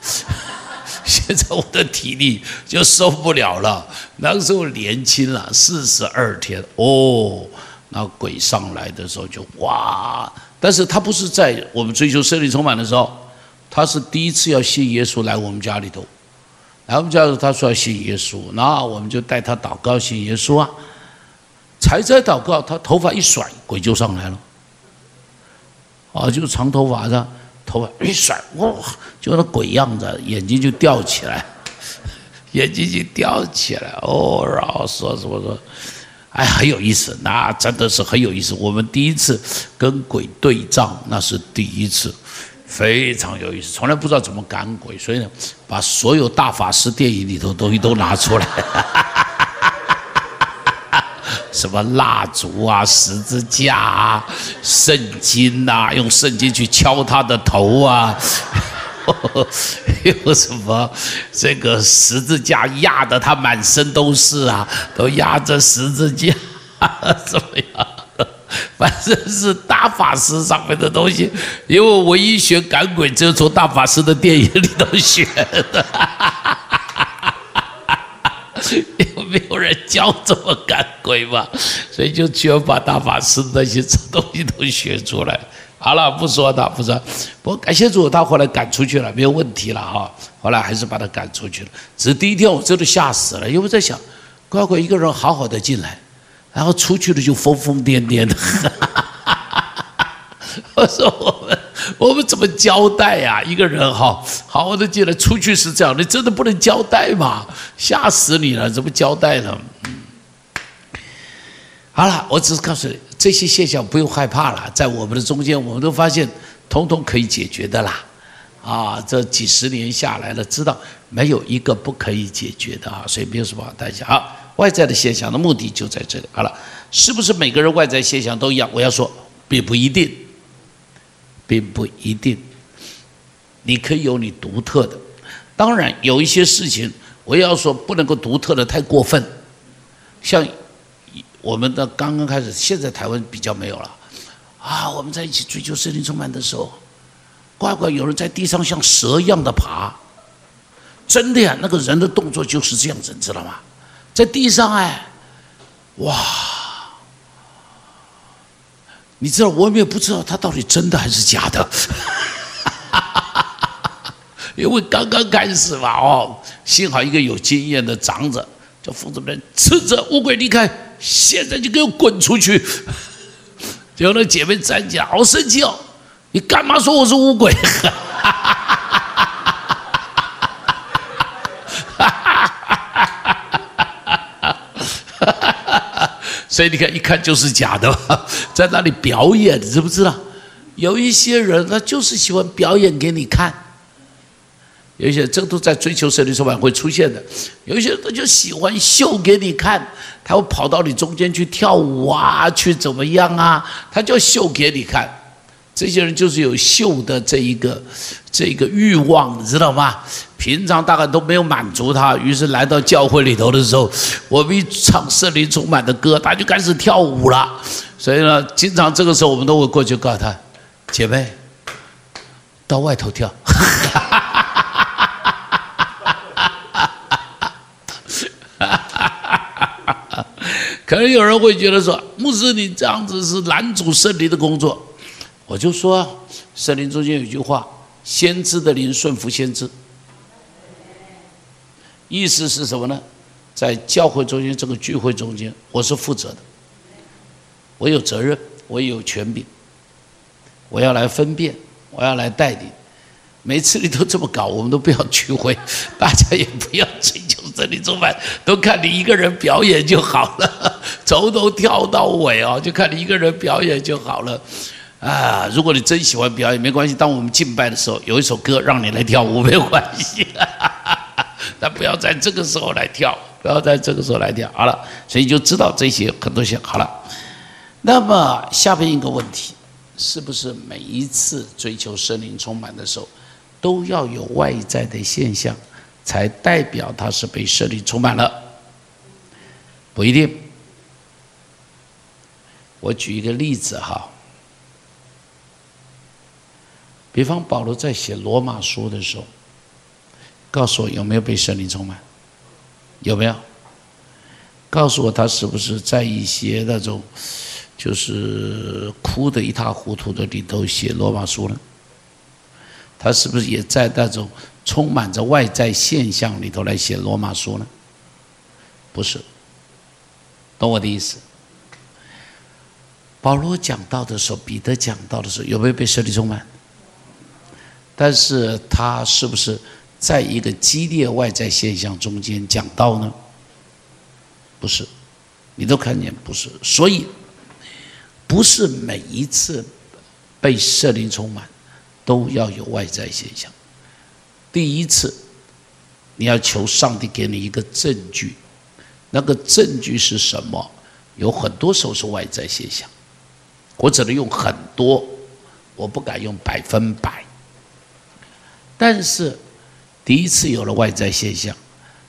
现在我的体力就受不了了，那个时候年轻了，四十二天哦。那鬼上来的时候就哇！但是他不是在我们追求胜利充满的时候，他是第一次要信耶稣来我们家里头，来我们家里头他说要信耶稣，那我们就带他祷告信耶稣啊。才在祷告，他头发一甩，鬼就上来了。啊，就是长头发的，头发一甩，哇，就那鬼样子，眼睛就吊起来，眼睛就吊起来，哦，然后说什么说。哎，很有意思，那真的是很有意思。我们第一次跟鬼对仗，那是第一次，非常有意思。从来不知道怎么赶鬼，所以呢，把所有大法师电影里头东西都拿出来，什么蜡烛啊、十字架啊、圣经呐，用圣经去敲他的头啊。有什么？这个十字架压得他满身都是啊，都压着十字架，怎么样？反正是大法师上面的东西。因为我一学赶鬼，就从大法师的电影里头学的。有没有人教怎么赶鬼嘛？所以就全把大法师的那些东西都学出来。好了，不说他，不说。不过感谢主，他后来赶出去了，没有问题了哈。后来还是把他赶出去了。只是第一天我真的吓死了，因为在想，乖乖一个人好好的进来，然后出去了就疯疯癫癫的。我说我们我们怎么交代呀？一个人哈好好的进来，出去是这样，你真的不能交代吗？吓死你了，怎么交代呢？好了，我只是告诉你。这些现象不用害怕了，在我们的中间，我们都发现，统统可以解决的啦。啊，这几十年下来了，知道没有一个不可以解决的啊，所以没有什么好担心。啊，外在的现象的目的就在这里。好了，是不是每个人外在现象都一样？我要说，并不一定，并不一定。你可以有你独特的。当然，有一些事情，我要说不能够独特的太过分，像。我们的刚刚开始，现在台湾比较没有了，啊，我们在一起追求森林充满的时候，乖乖有人在地上像蛇一样的爬，真的呀，那个人的动作就是这样子，你知道吗？在地上哎，哇，你知道我们也不知道他到底真的还是假的，因为刚刚开始嘛，哦，幸好一个有经验的长者叫父子们斥责乌龟离开，现在就给我滚出去。结果那姐妹站起来，好生气哦！你干嘛说我是乌龟？所以你看，一看就是假的，在那里表演，你知不知道？有一些人他就是喜欢表演给你看。有一些这个都在追求胜利充满会出现的，有一些他就喜欢秀给你看，他会跑到你中间去跳舞啊，去怎么样啊？他就秀给你看。这些人就是有秀的这一个这一个欲望，你知道吗？平常大概都没有满足他，于是来到教会里头的时候，我们一唱圣灵充满的歌，他就开始跳舞了。所以呢，经常这个时候我们都会过去告诉他，姐妹，到外头跳。可能有人会觉得说，牧师你这样子是拦阻圣灵的工作。我就说，圣灵中间有句话：先知的灵顺服先知。意思是什么呢？在教会中间这个聚会中间，我是负责的，我有责任，我也有权柄，我要来分辨，我要来带领。每次你都这么搞，我们都不要聚会，大家也不要追求这里做饭，都看你一个人表演就好了，从头跳到尾哦，就看你一个人表演就好了。啊，如果你真喜欢表演，没关系。当我们敬拜的时候，有一首歌让你来跳舞，没有关系。但不要在这个时候来跳，不要在这个时候来跳。好了，所以就知道这些很多些好了。那么下边一个问题，是不是每一次追求森灵充满的时候？都要有外在的现象，才代表他是被圣灵充满了，不一定。我举一个例子哈，比方保罗在写罗马书的时候，告诉我有没有被圣灵充满？有没有？告诉我他是不是在一些那种就是哭得一塌糊涂的里头写罗马书呢？他是不是也在那种充满着外在现象里头来写罗马书呢？不是，懂我的意思？保罗讲到的时候，彼得讲到的时候，有没有被圣灵充满？但是他是不是在一个激烈外在现象中间讲到呢？不是，你都看见不是，所以不是每一次被圣灵充满。都要有外在现象。第一次，你要求上帝给你一个证据，那个证据是什么？有很多时候是外在现象，我只能用很多，我不敢用百分百。但是，第一次有了外在现象，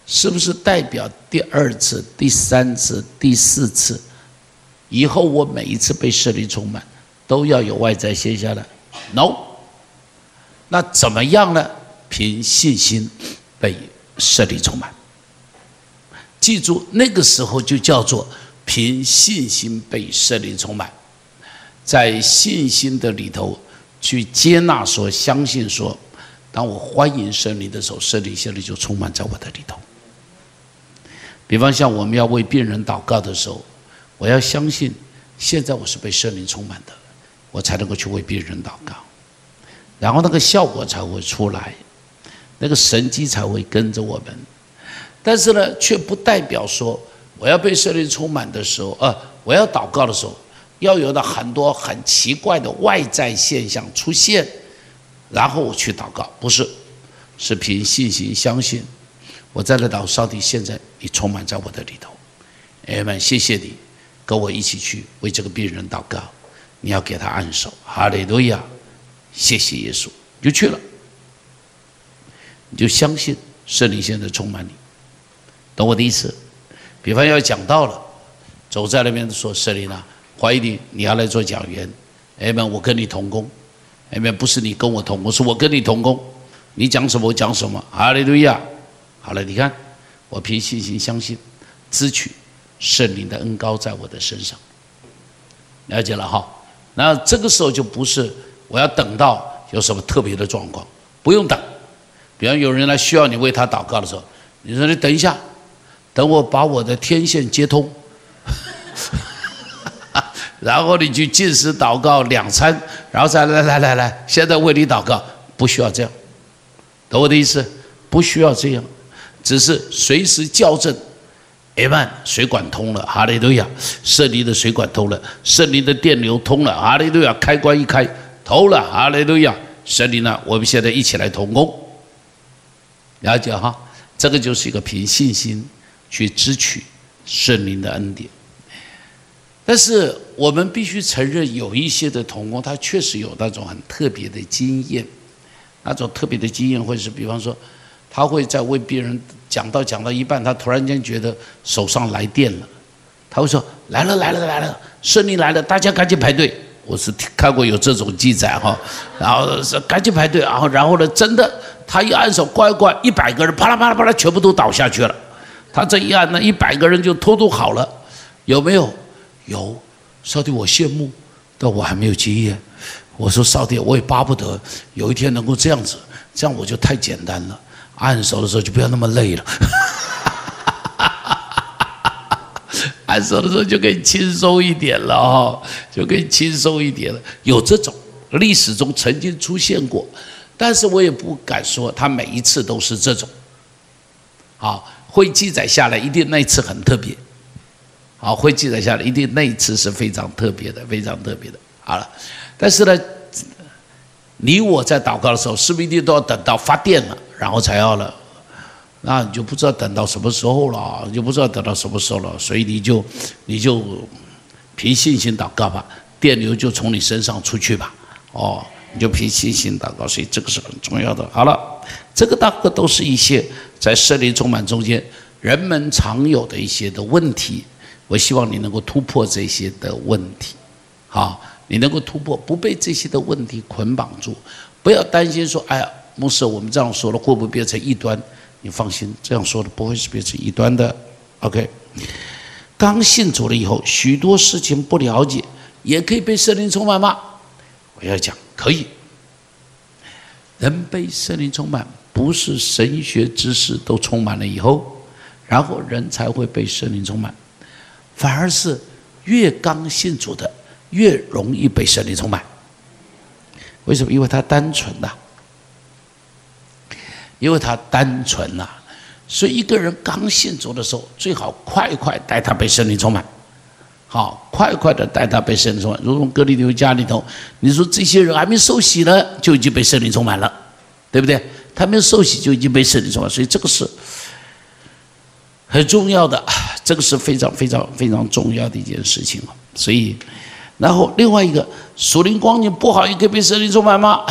是不是代表第二次、第三次、第四次以后我每一次被设立充满都要有外在现象呢？No。那怎么样呢？凭信心被设立充满。记住，那个时候就叫做凭信心被设立充满，在信心的里头去接纳、说相信、说，当我欢迎圣灵的时候，圣灵现在就充满在我的里头。比方像我们要为病人祷告的时候，我要相信，现在我是被圣灵充满的，我才能够去为病人祷告。然后那个效果才会出来，那个神机才会跟着我们。但是呢，却不代表说我要被圣灵充满的时候，呃，我要祷告的时候，要有的很多很奇怪的外在现象出现，然后我去祷告，不是，是凭信心相信，我在那祷，上帝现在你充满在我的里头，哎们，谢谢你，跟我一起去为这个病人祷告，你要给他按手，哈利路亚。谢谢耶稣，就去了。你就相信圣灵现在充满你，懂我的意思？比方要讲到了，走在那边说圣灵啊，怀疑你，你要来做讲员，哎们，我跟你同工，哎们，不是你跟我同工，是我跟你同工，你讲什么我讲什么，哈利路亚。好了，你看，我凭信心相信，支取圣灵的恩高在我的身上，了解了哈。那这个时候就不是。我要等到有什么特别的状况，不用等。比方有人来需要你为他祷告的时候，你说你等一下，等我把我的天线接通，然后你去进食祷告两餐，然后再来来来来，现在为你祷告，不需要这样，懂我的意思？不需要这样，只是随时校正。哎曼，水管通了，哈利路亚！圣灵的水管通了，圣灵的电流通了，哈利路亚！开关一开，通了，哈利路亚！圣灵呢？我们现在一起来同工，了解哈？这个就是一个凭信心去支取圣灵的恩典。但是我们必须承认，有一些的童工，他确实有那种很特别的经验，那种特别的经验会是，比方说。他会在为别人讲到讲到一半，他突然间觉得手上来电了，他会说：“来了来了来了，胜利来了，大家赶紧排队。”我是看过有这种记载哈，然后是赶紧排队，然后然后呢，真的他一按手，乖乖，一百个人啪啦啪啦啪啦，全部都倒下去了。他这一按，那一百个人就偷偷好了，有没有？有，少帝我羡慕，但我还没有经验。我说少帝，我也巴不得有一天能够这样子，这样我就太简单了。按手的时候就不要那么累了，按手的时候就可以轻松一点了哦，就可以轻松一点了。有这种历史中曾经出现过，但是我也不敢说他每一次都是这种。好，会记载下来，一定那一次很特别。好，会记载下来，一定那一次是非常特别的，非常特别的。好了，但是呢，你我在祷告的时候，是不是一定都要等到发电了？然后才要了，那你就不知道等到什么时候了，就不知道等到什么时候了，所以你就你就凭信心祷告吧，电流就从你身上出去吧，哦，你就凭信心祷告，所以这个是很重要的。好了，这个大概都是一些在圣灵充满中间人们常有的一些的问题，我希望你能够突破这些的问题，好，你能够突破，不被这些的问题捆绑住，不要担心说，哎呀。牧师，我们这样说了，会不会变成异端？你放心，这样说的不会是变成异端的。OK，刚信主了以后，许多事情不了解，也可以被圣灵充满吗？我要讲，可以。人被圣灵充满，不是神学知识都充满了以后，然后人才会被圣灵充满，反而是越刚信主的，越容易被圣灵充满。为什么？因为他单纯呐。因为他单纯呐，所以一个人刚信主的时候，最好快快带他被圣灵充满，好，快快的带他被圣灵充满。如同格里牛家里头，你说这些人还没受洗呢，就已经被圣灵充满了，对不对？他没受洗就已经被圣灵充满，所以这个是很重要的，这个是非常非常非常重要的一件事情啊。所以，然后另外一个属灵光景不好，也可以被圣灵充满吗？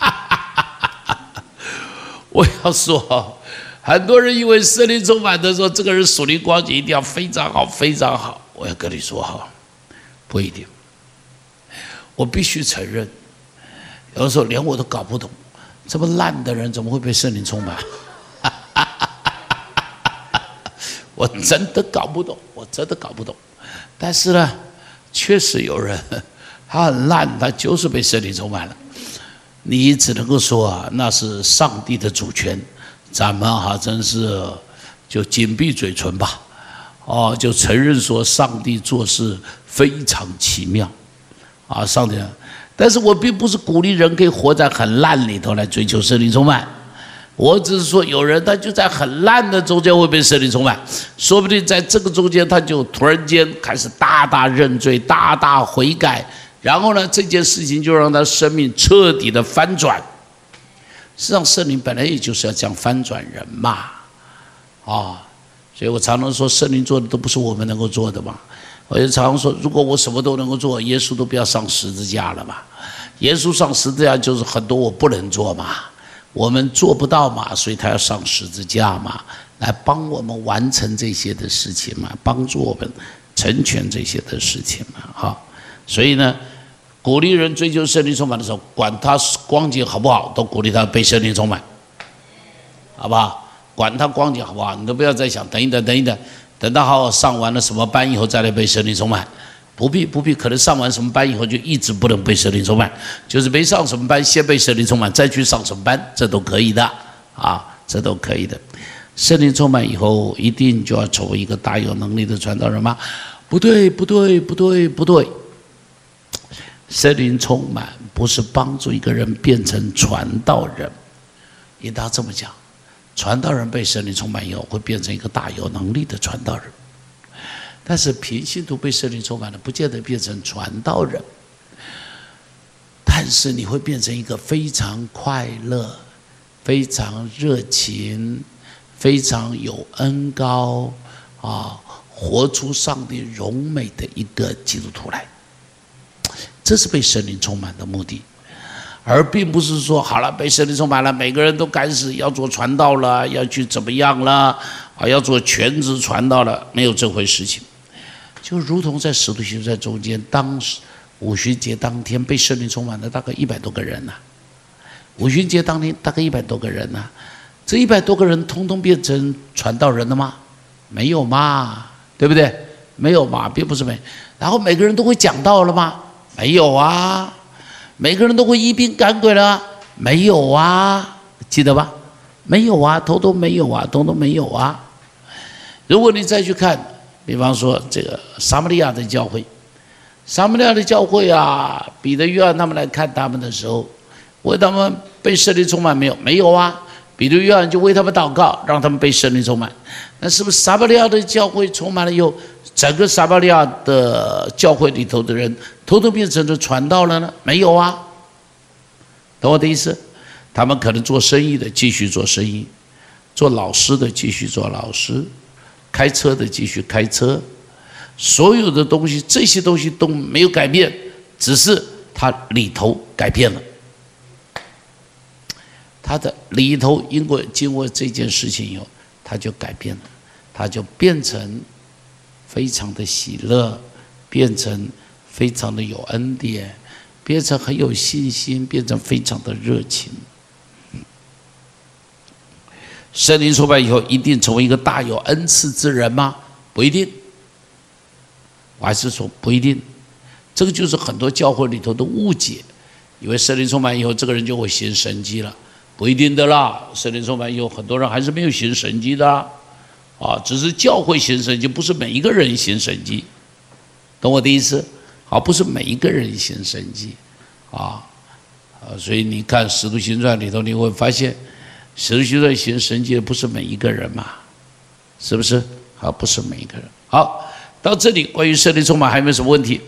我要说，很多人以为圣灵充满的时候，这个人属灵光景一定要非常好，非常好。我要跟你说哈，不一定。我必须承认，有的时候连我都搞不懂，这么烂的人怎么会被圣灵充满？我真的搞不懂，我真的搞不懂。但是呢，确实有人，他很烂，他就是被圣灵充满了。你只能够说啊，那是上帝的主权，咱们哈真是就紧闭嘴唇吧，哦，就承认说上帝做事非常奇妙，啊，上帝，但是我并不是鼓励人可以活在很烂里头来追求圣灵充满，我只是说有人他就在很烂的中间会被圣灵充满，说不定在这个中间他就突然间开始大大认罪，大大悔改。然后呢，这件事情就让他生命彻底的翻转。实际上，圣灵本来也就是要讲翻转人嘛，啊，所以我常常说，圣灵做的都不是我们能够做的嘛。我就常常说，如果我什么都能够做，耶稣都不要上十字架了嘛。耶稣上十字架就是很多我不能做嘛，我们做不到嘛，所以他要上十字架嘛，来帮我们完成这些的事情嘛，帮助我们成全这些的事情嘛，哈。所以呢，鼓励人追求圣灵充满的时候，管他光景好不好，都鼓励他被圣灵充满，好不好？管他光景好不好，你都不要再想，等一等，等一等，等到好好上完了什么班以后再来被圣灵充满，不必不必，可能上完什么班以后就一直不能被神灵充满，就是没上什么班先被神灵充满，再去上什么班，这都可以的，啊，这都可以的。圣灵充满以后，一定就要成为一个大有能力的传道人吗？不对，不对，不对，不对。圣灵充满不是帮助一个人变成传道人，应当这么讲。传道人被圣灵充满以后，会变成一个大有能力的传道人。但是平信徒被圣灵充满了，不见得变成传道人。但是你会变成一个非常快乐、非常热情、非常有恩高啊，活出上帝荣美的一个基督徒来。这是被圣灵充满的目的。而并不是说好了被圣灵充满了，每个人都开始要做传道了，要去怎么样了啊？要做全职传道了，没有这回事情。就如同在使徒行传中间，当时五旬节当天被圣灵充满的大概一百多个人呐。五旬节当天大概一百多个人呐，这一百多个人通通变成传道人了吗？没有嘛，对不对？没有嘛，并不是没。然后每个人都会讲道了吗？没有啊。每个人都会一兵赶鬼了？没有啊，记得吧？没有啊，通通没有啊，通通没有啊。如果你再去看，比方说这个撒玛利亚的教会，撒玛利亚的教会啊，彼得、约翰他们来看他们的时候，问他们被圣灵充满没有？没有啊。彼得、约翰就为他们祷告，让他们被圣灵充满。那是不是撒玛利亚的教会充满了以后？整个撒巴利亚的教会里头的人，偷偷变成了传道了呢？没有啊，懂我的意思？他们可能做生意的继续做生意，做老师的继续做老师，开车的继续开车，所有的东西，这些东西都没有改变，只是他里头改变了，他的里头因为经过这件事情以后，他就改变了，他就变成。非常的喜乐，变成非常的有恩典，变成很有信心，变成非常的热情。圣灵出来以后，一定成为一个大有恩赐之人吗？不一定。我还是说不一定。这个就是很多教会里头的误解，以为圣灵充满以后，这个人就会行神迹了，不一定的啦。圣灵充满以后，很多人还是没有行神迹的。啊，只是教会行神迹，不是每一个人行神迹，懂我的意思？啊，不是每一个人行神迹，啊，啊，所以你看《使徒行传》里头，你会发现，《使徒行传》行神迹的不是每一个人嘛，是不是？啊，不是每一个人。好，到这里关于圣灵充满还有没有什么问题？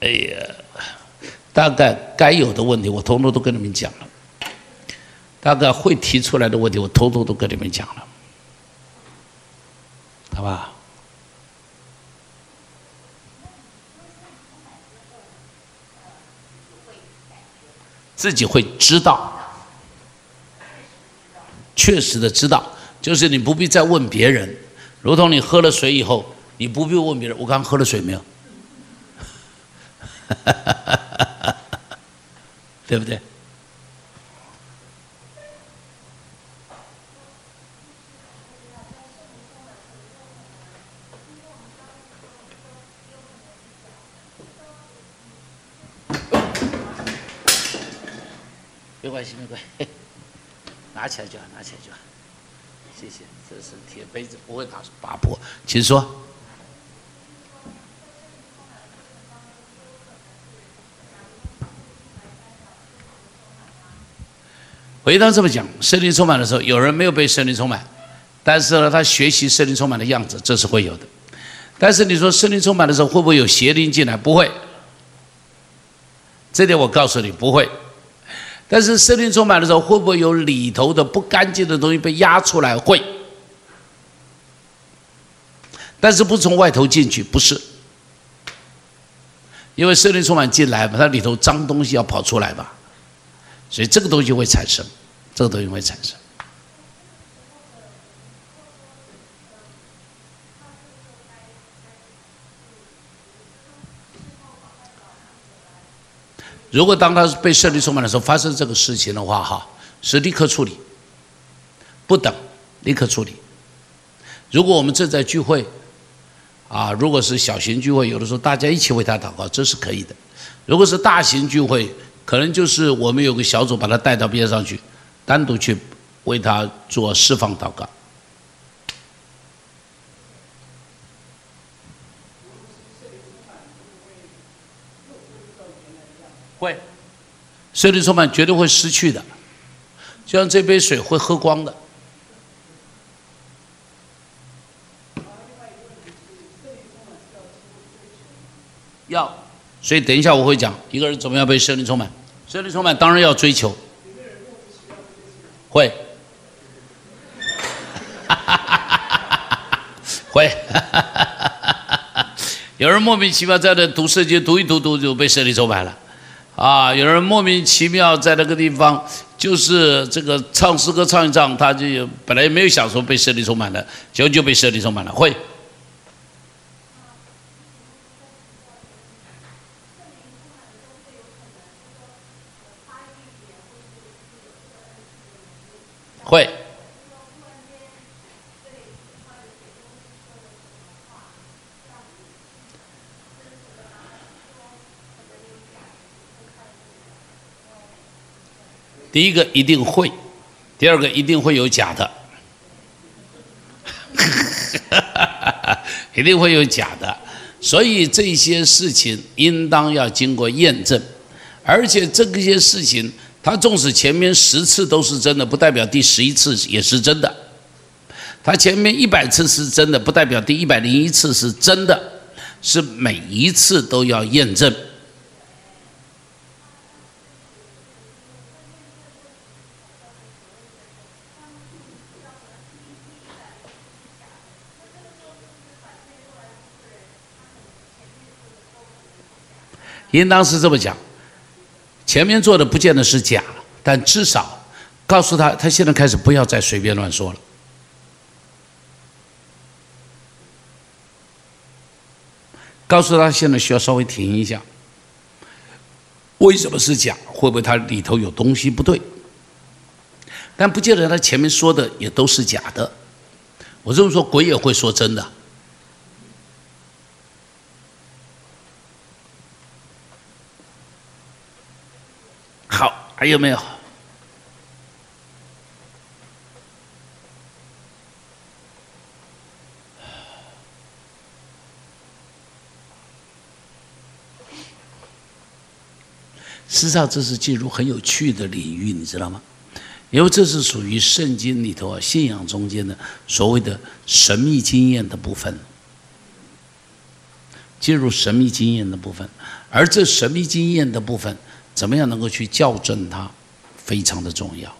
哎呀，大概该有的问题我通通都跟你们讲了，大概会提出来的问题我通通都跟你们讲了，好吧？自己会知道，确实的知道，就是你不必再问别人，如同你喝了水以后，你不必问别人，我刚喝了水没有？对不对？没关系，没关系，拿起来就好，拿起来就好。谢谢，这是铁杯子，不会打拔破，请说。回到这么讲，圣灵充满的时候，有人没有被圣灵充满，但是呢，他学习圣灵充满的样子，这是会有的。但是你说圣灵充满的时候，会不会有邪灵进来？不会，这点我告诉你不会。但是圣灵充满的时候，会不会有里头的不干净的东西被压出来？会，但是不从外头进去，不是，因为圣灵充满进来嘛，它里头脏东西要跑出来吧。所以这个东西会产生，这个东西会产生。如果当他被设立充满的时候发生这个事情的话，哈，是立刻处理，不等，立刻处理。如果我们正在聚会，啊，如果是小型聚会，有的时候大家一起为他祷告，这是可以的。如果是大型聚会，可能就是我们有个小组把他带到边上去，单独去为他做释放祷告。圣灵充满绝对会失去的，就像这杯水会喝光的。要，所以等一下我会讲一个人怎么样被圣灵充满。圣灵充满当然要追求，会，会，有人莫名其妙在那读圣经读一读读就被圣灵充满了，啊，有人莫名其妙在那个地方就是这个唱诗歌唱一唱，他就本来也没有想说被圣灵充满了，结果就被圣灵充满了，会。会。第一个一定会，第二个一定会有假的，一定会有假的，所以这些事情应当要经过验证，而且这些事情。他纵使前面十次都是真的，不代表第十一次也是真的；他前面一百次是真的，不代表第一百零一次是真的，是每一次都要验证。应当是这么讲。前面做的不见得是假，但至少告诉他，他现在开始不要再随便乱说了。告诉他现在需要稍微停一下。为什么是假？会不会他里头有东西不对？但不见得他前面说的也都是假的。我这么说，鬼也会说真的。还有没有？实际上，这是进入很有趣的领域，你知道吗？因为这是属于圣经里头啊，信仰中间的所谓的神秘经验的部分，进入神秘经验的部分，而这神秘经验的部分。怎么样能够去校正它，非常的重要。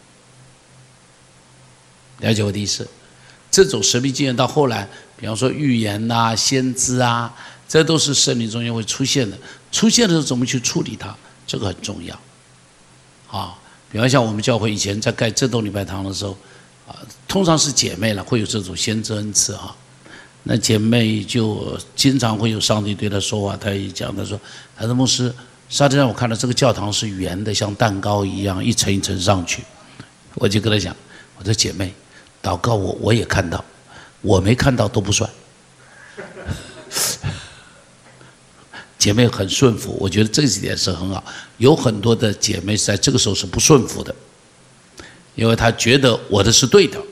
了解我的意思？这种神秘经验到后来，比方说预言呐、先知啊，这都是圣灵中间会出现的。出现的时候怎么去处理它，这个很重要。啊，比方像我们教会以前在盖这栋礼拜堂的时候，啊，通常是姐妹了，会有这种先知恩赐啊。那姐妹就经常会有上帝对她说话，她一讲，她说：“孩子牧师。”沙特让我看到这个教堂是圆的，像蛋糕一样一层一层上去。我就跟他讲：“我的姐妹，祷告我我也看到，我没看到都不算。”姐妹很顺服，我觉得这几点是很好。有很多的姐妹在这个时候是不顺服的，因为她觉得我的是对的，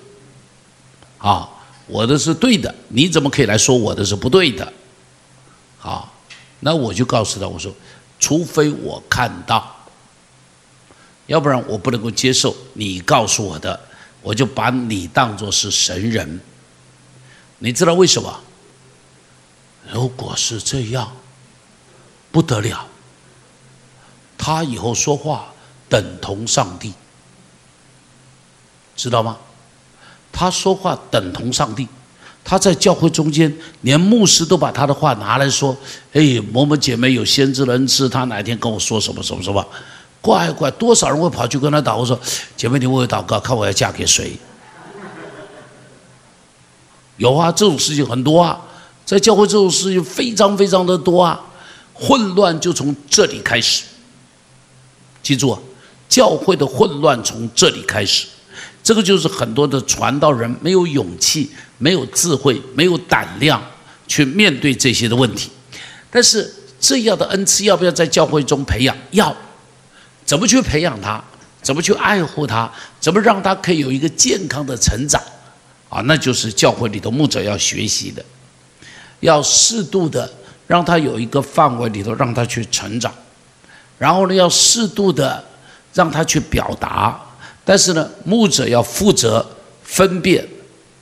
啊，我的是对的，你怎么可以来说我的是不对的？好，那我就告诉他，我说。除非我看到，要不然我不能够接受你告诉我的，我就把你当作是神人。你知道为什么？如果是这样，不得了，他以后说话等同上帝，知道吗？他说话等同上帝。他在教会中间，连牧师都把他的话拿来说：“哎，某某姐妹有先知的恩赐，他哪天跟我说什么什么什么？怪怪，多少人会跑去跟他祷告说：‘姐妹，你为我祷告，看我要嫁给谁？’有啊，这种事情很多啊，在教会这种事情非常非常的多啊，混乱就从这里开始。记住啊，教会的混乱从这里开始。”这个就是很多的传道人没有勇气、没有智慧、没有胆量，去面对这些的问题。但是这样的恩赐要不要在教会中培养？要，怎么去培养他？怎么去爱护他？怎么让他可以有一个健康的成长？啊，那就是教会里头牧者要学习的，要适度的让他有一个范围里头让他去成长，然后呢，要适度的让他去表达，但是呢，牧者要负责分辨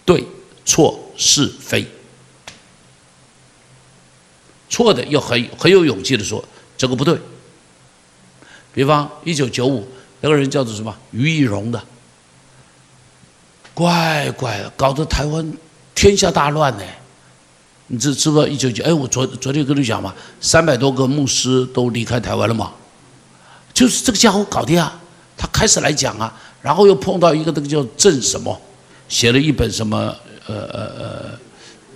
对错是非，错的要很很有勇气的说这个不对。比方一九九五。那个人叫做什么？于义荣的，乖乖，搞得台湾天下大乱呢。你知知不知道？一九九，哎，我昨昨天跟你讲嘛，三百多个牧师都离开台湾了嘛，就是这个家伙搞的呀。他开始来讲啊，然后又碰到一个那个叫郑什么，写了一本什么呃呃呃，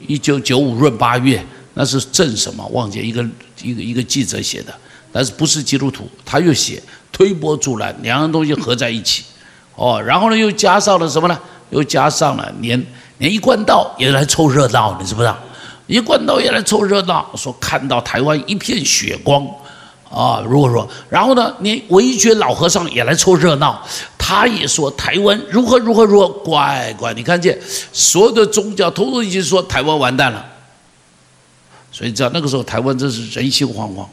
一九九五闰八月，那是郑什么忘记一个一个一个记者写的，但是不是基督徒，他又写。推波助澜，两样东西合在一起，哦，然后呢，又加上了什么呢？又加上了连连一贯道也来凑热闹，你知不知道？一贯道也来凑热闹，说看到台湾一片血光，啊，如果说，然后呢，连维觉老和尚也来凑热闹，他也说台湾如何如何如何，乖乖，你看见所有的宗教通通已经说台湾完蛋了，所以知道那个时候台湾真是人心惶惶，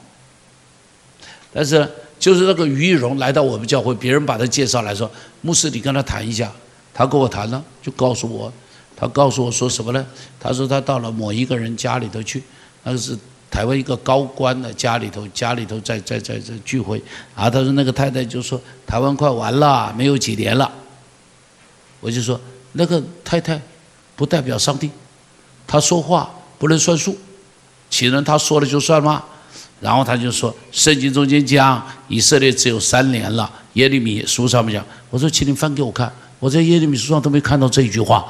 但是。就是那个于义荣来到我们教会，别人把他介绍来说，牧师，你跟他谈一下。他跟我谈了，就告诉我，他告诉我说什么呢？他说他到了某一个人家里头去，那个是台湾一个高官的家里头，家里头在在在在聚会。啊，他说那个太太就说台湾快完了，没有几年了。我就说那个太太不代表上帝，他说话不能算数，岂能他说了就算吗？然后他就说：“圣经中间讲以色列只有三年了。”耶利米书上面讲，我说：“请你翻给我看，我在耶利米书上都没看到这一句话。”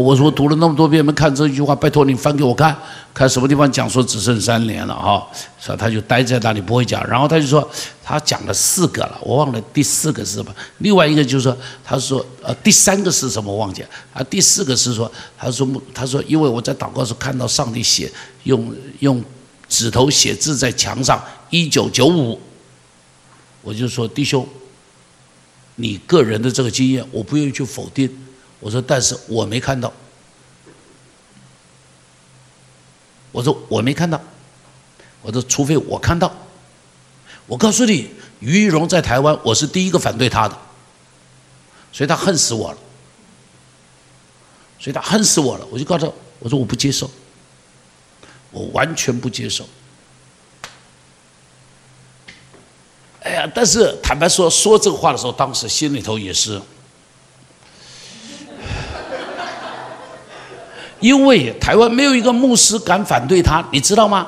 我说：“读了那么多遍没看这句话，拜托你翻给我看，看什么地方讲说只剩三年了哈。”所以他就待在那里不会讲。然后他就说：“他讲了四个了，我忘了第四个是什么。另外一个就是说，他说呃第三个是什么忘记了啊？第四个是说，他说他说因为我在祷告时看到上帝写用用。”指头写字在墙上，一九九五，我就说弟兄，你个人的这个经验，我不愿意去否定。我说，但是我没看到。我说我没看到。我说，除非我看到。我告诉你，于玉荣在台湾，我是第一个反对他的，所以他恨死我了。所以他恨死我了，我就告诉他，我说我不接受。我完全不接受。哎呀，但是坦白说，说这个话的时候，当时心里头也是，因为台湾没有一个牧师敢反对他，你知道吗？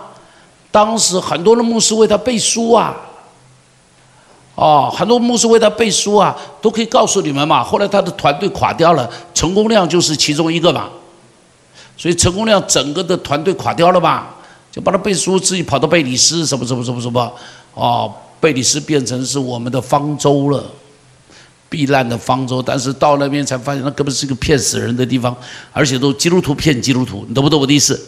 当时很多的牧师为他背书啊，哦，很多牧师为他背书啊，都可以告诉你们嘛。后来他的团队垮掉了，成功量就是其中一个嘛。所以成功亮整个的团队垮掉了吧？就把他背书，自己跑到贝里斯，什么什么什么什么，哦，贝里斯变成是我们的方舟了，避难的方舟。但是到那边才发现，那根本是一个骗死人的地方，而且都基督徒骗基督徒，你懂不懂我的意思？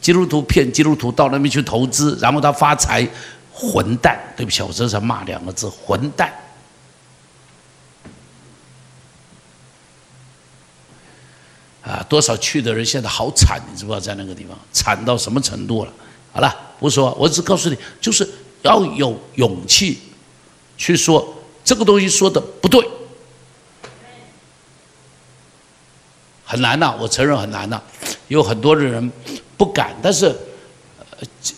基督徒骗基督徒到那边去投资，然后他发财，混蛋！对不起，我这是骂两个字，混蛋。啊，多少去的人现在好惨，你知不知道在那个地方惨到什么程度了？好了，不说，我只告诉你，就是要有勇气去说这个东西说的不对，很难呐，我承认很难呐，有很多的人不敢，但是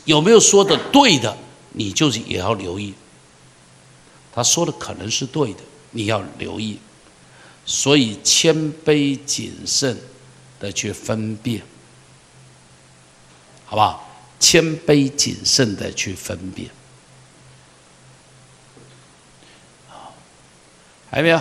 有没有说的对的，你就是也要留意。他说的可能是对的，你要留意，所以谦卑谨慎。的去分辨，好不好？谦卑谨慎的去分辨，还有没有？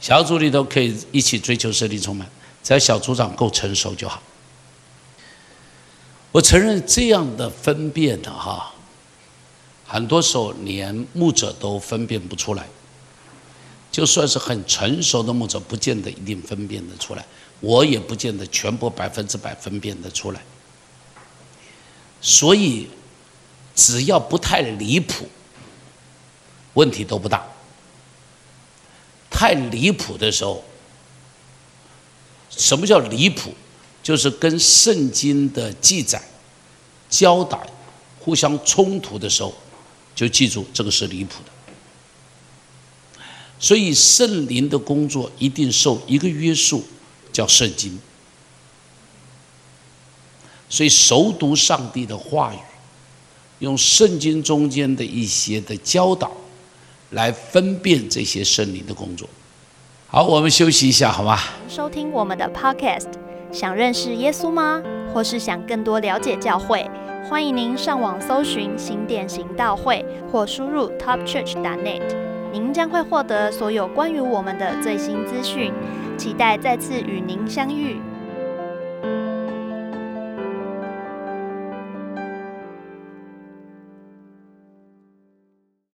小组里头可以一起追求圣灵充满，只要小组长够成熟就好。我承认这样的分辨的哈。很多时候连牧者都分辨不出来，就算是很成熟的牧者，不见得一定分辨得出来。我也不见得全部百分之百分辨得出来。所以，只要不太离谱，问题都不大。太离谱的时候，什么叫离谱？就是跟圣经的记载、教导互相冲突的时候，就记住这个是离谱的。所以圣灵的工作一定受一个约束，叫圣经。所以熟读上帝的话语，用圣经中间的一些的教导，来分辨这些圣灵的工作。好，我们休息一下，好吗？收听我们的 Podcast，想认识耶稣吗？或是想更多了解教会？欢迎您上网搜寻新店行道会，或输入 topchurch.net。您将会获得所有关于我们的最新资讯，期待再次与您相遇。